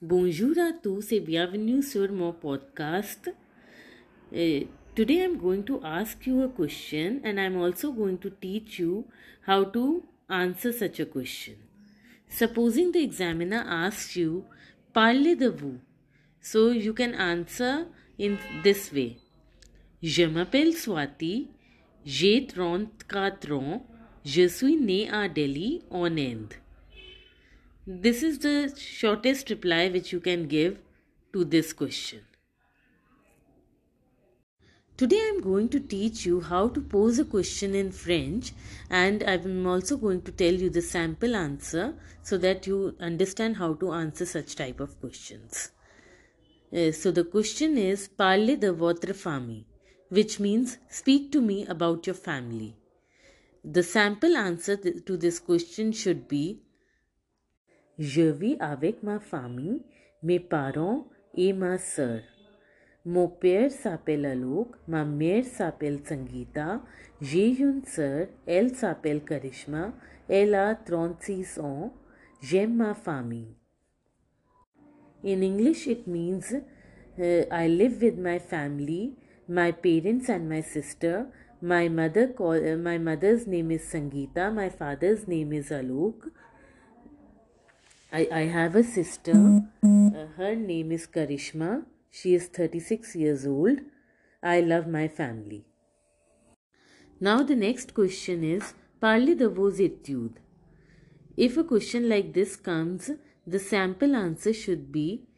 Bonjour à tous et bienvenue sur mon podcast. Uh, today I'm going to ask you a question and I'm also going to teach you how to answer such a question. Supposing the examiner asks you, parlez de vous. So you can answer in this way. Je m'appelle Swati, j'ai 34 ans, je suis né à Delhi en Inde. This is the shortest reply which you can give to this question. Today I am going to teach you how to pose a question in French and I am also going to tell you the sample answer so that you understand how to answer such type of questions. Uh, so the question is Parlez de votre famille which means speak to me about your family. The sample answer to this question should be Je vis avec ma famille, mes parents et ma sœur. Mon père s'appelle Alok, ma mère s'appelle Sangeeta, j'ai une sœur, elle s'appelle Karishma, elle a 36 ans, j'aime ma famille. In English, it means uh, I live with my family, my parents and my sister. My mother call, uh, my mother's name is Sangeeta, my father's name is Alok. I, I have a sister. Uh, her name is Karishma. She is 36 years old. I love my family. Now, the next question is Parlez de vos. If a question like this comes, the sample answer should be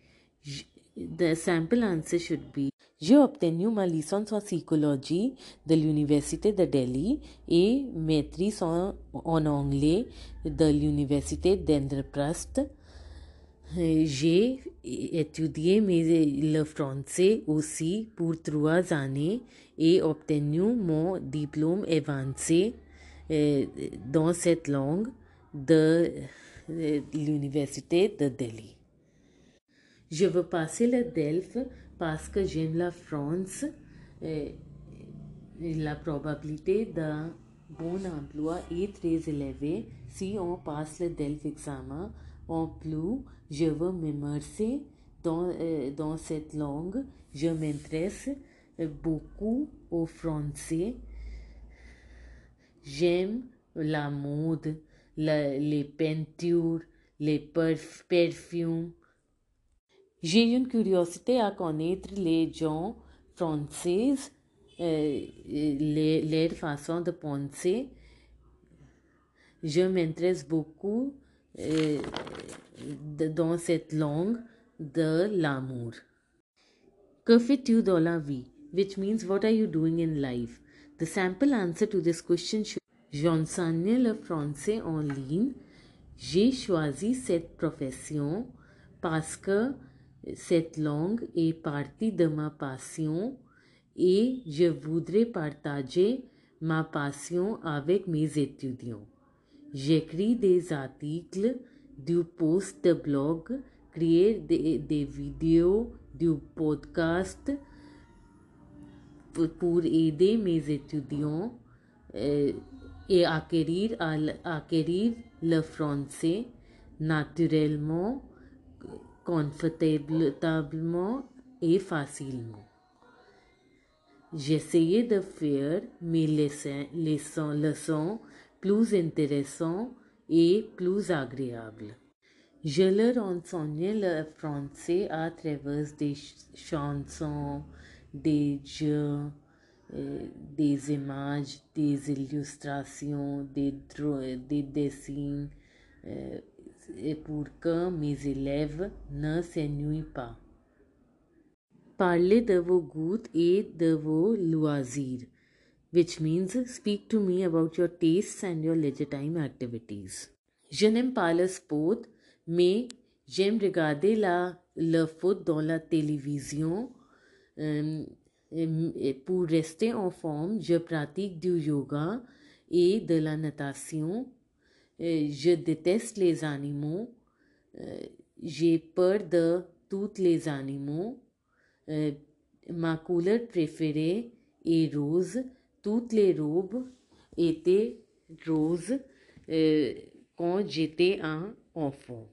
the sample answer should be J'ai obtenu ma licence en psychologie de l'Université de Delhi et maîtrise en, en anglais de l'Université d'Indraprastha. J'ai étudié le français aussi pour trois années et obtenu mon diplôme avancé dans cette langue de l'Université de Delhi. Je veux passer le DELF parce que j'aime la France. La probabilité d'un bon emploi est très élevée si on passe le DELF examen. En plus, je veux m'immerser dans, euh, dans cette langue. Je m'intéresse beaucoup au français. J'aime la mode, les peintures, les perf perfumes. J'ai une curiosité à connaître les gens français, euh, leur façon de penser. Je m'intéresse beaucoup euh, de, dans cette langue de l'amour. Que fais-tu dans la vie? Which means what are you doing in life? The sample answer to this question should J'enseigne le français en ligne. J'ai choisi cette profession parce que cette langue est partie de ma passion et je voudrais partager ma passion avec mes étudiants. J'écris des articles, du post de blog, créer des, vidéos, du podcast pour, pour aider mes étudiants euh, et acquérir, acquérir le français naturellement confortablement et facilement. J'essayais de faire mes leçons, plus intéressantes et plus agréables. Je leur enseignais le français à travers des chansons, des jeux, euh, des images, des illustrations, des, des dessins, euh, et pour que mes élèves ne s'ennuient pas. Parlez de vos goûts et de vos loisirs, which means speak to me about your tastes and your leisure time activities. Je n'aime pas le sport, mais j'aime regarder la, le foot dans la télévision. Euh, pour rester en forme, je pratique du yoga et de la natation je déteste les animaux. J'ai peur de tous les animaux. ma couleur préférée est rose. Toutes les robes étaient roses quand j'étais un enfant.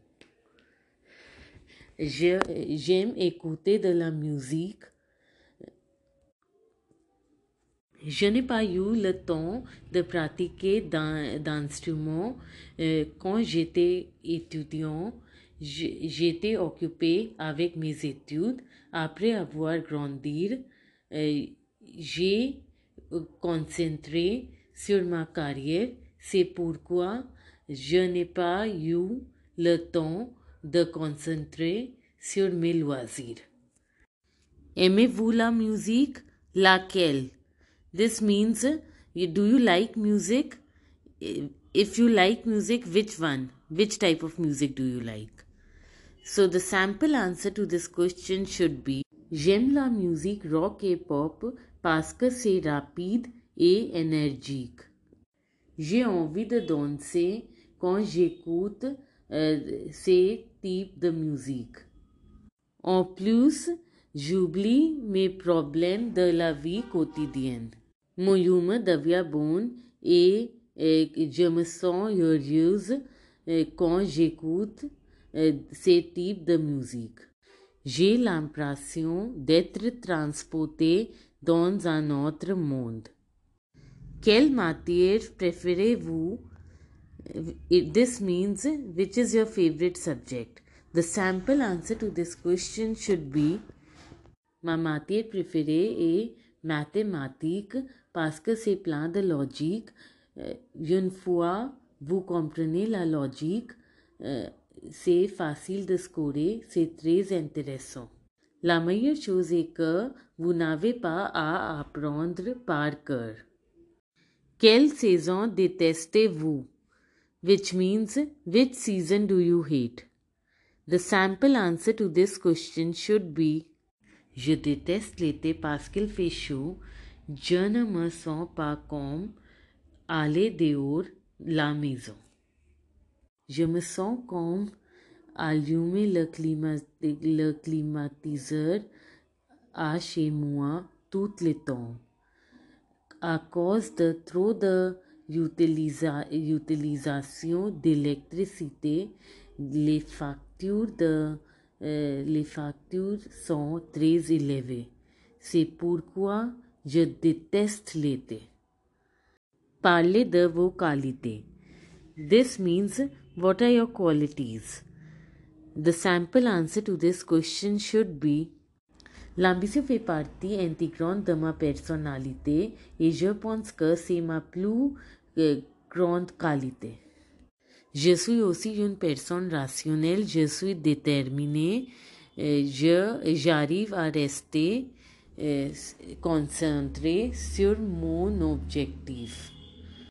J'aime écouter de la musique. Je n'ai pas eu le temps de pratiquer d'instruments euh, quand j'étais étudiant. J'étais occupé avec mes études. Après avoir grandi, euh, j'ai concentré sur ma carrière. C'est pourquoi je n'ai pas eu le temps de concentrer sur mes loisirs. Aimez-vous la musique? Laquelle? This means, do you like music? If you like music, which one? Which type of music do you like? So the sample answer to this question should be J'aime la musique rock et pop parce que c'est rapide et énergique. J'ai envie de danser quand j'écoute euh, ces types de musique. En plus, j'oublie mes problèmes de la vie quotidienne. Mon humeur devient bon et, je me sens heureuse euh, quand j'écoute euh, ces types de musique. J'ai l'impression d'être transporté dans un autre monde. Quelle matière préférez-vous? This means which is your favorite subject? The sample answer to this question should be Ma matière préférée est mathématiques parce que c'est plein de logique. Une fois vous comprenez la logique, c'est facile de scorer, c'est très intéressant. La meilleure chose est que vous n'avez pas à apprendre par cœur. Quelle saison détestez-vous? Which means, which season do you hate? The sample answer to this question should be Je déteste l'été parce qu'il fait chaud. Je ne me sens pas comme aller dehors la maison. Je me sens comme allumer le, le climatiseur à chez moi tout le temps à cause de trop de utilisation d'électricité, les factures de euh, sont très élevées. C'est pourquoi je déteste l'été. Parlez de vos qualités. This means what are your qualities? The sample answer to this question should be L'ambition fait partie intégrante de ma personnalité et je pense que c'est ma plus euh, grande qualité. Je suis aussi une personne rationnelle, je suis déterminée, euh, j'arrive à rester euh, concentré sur mon objectif.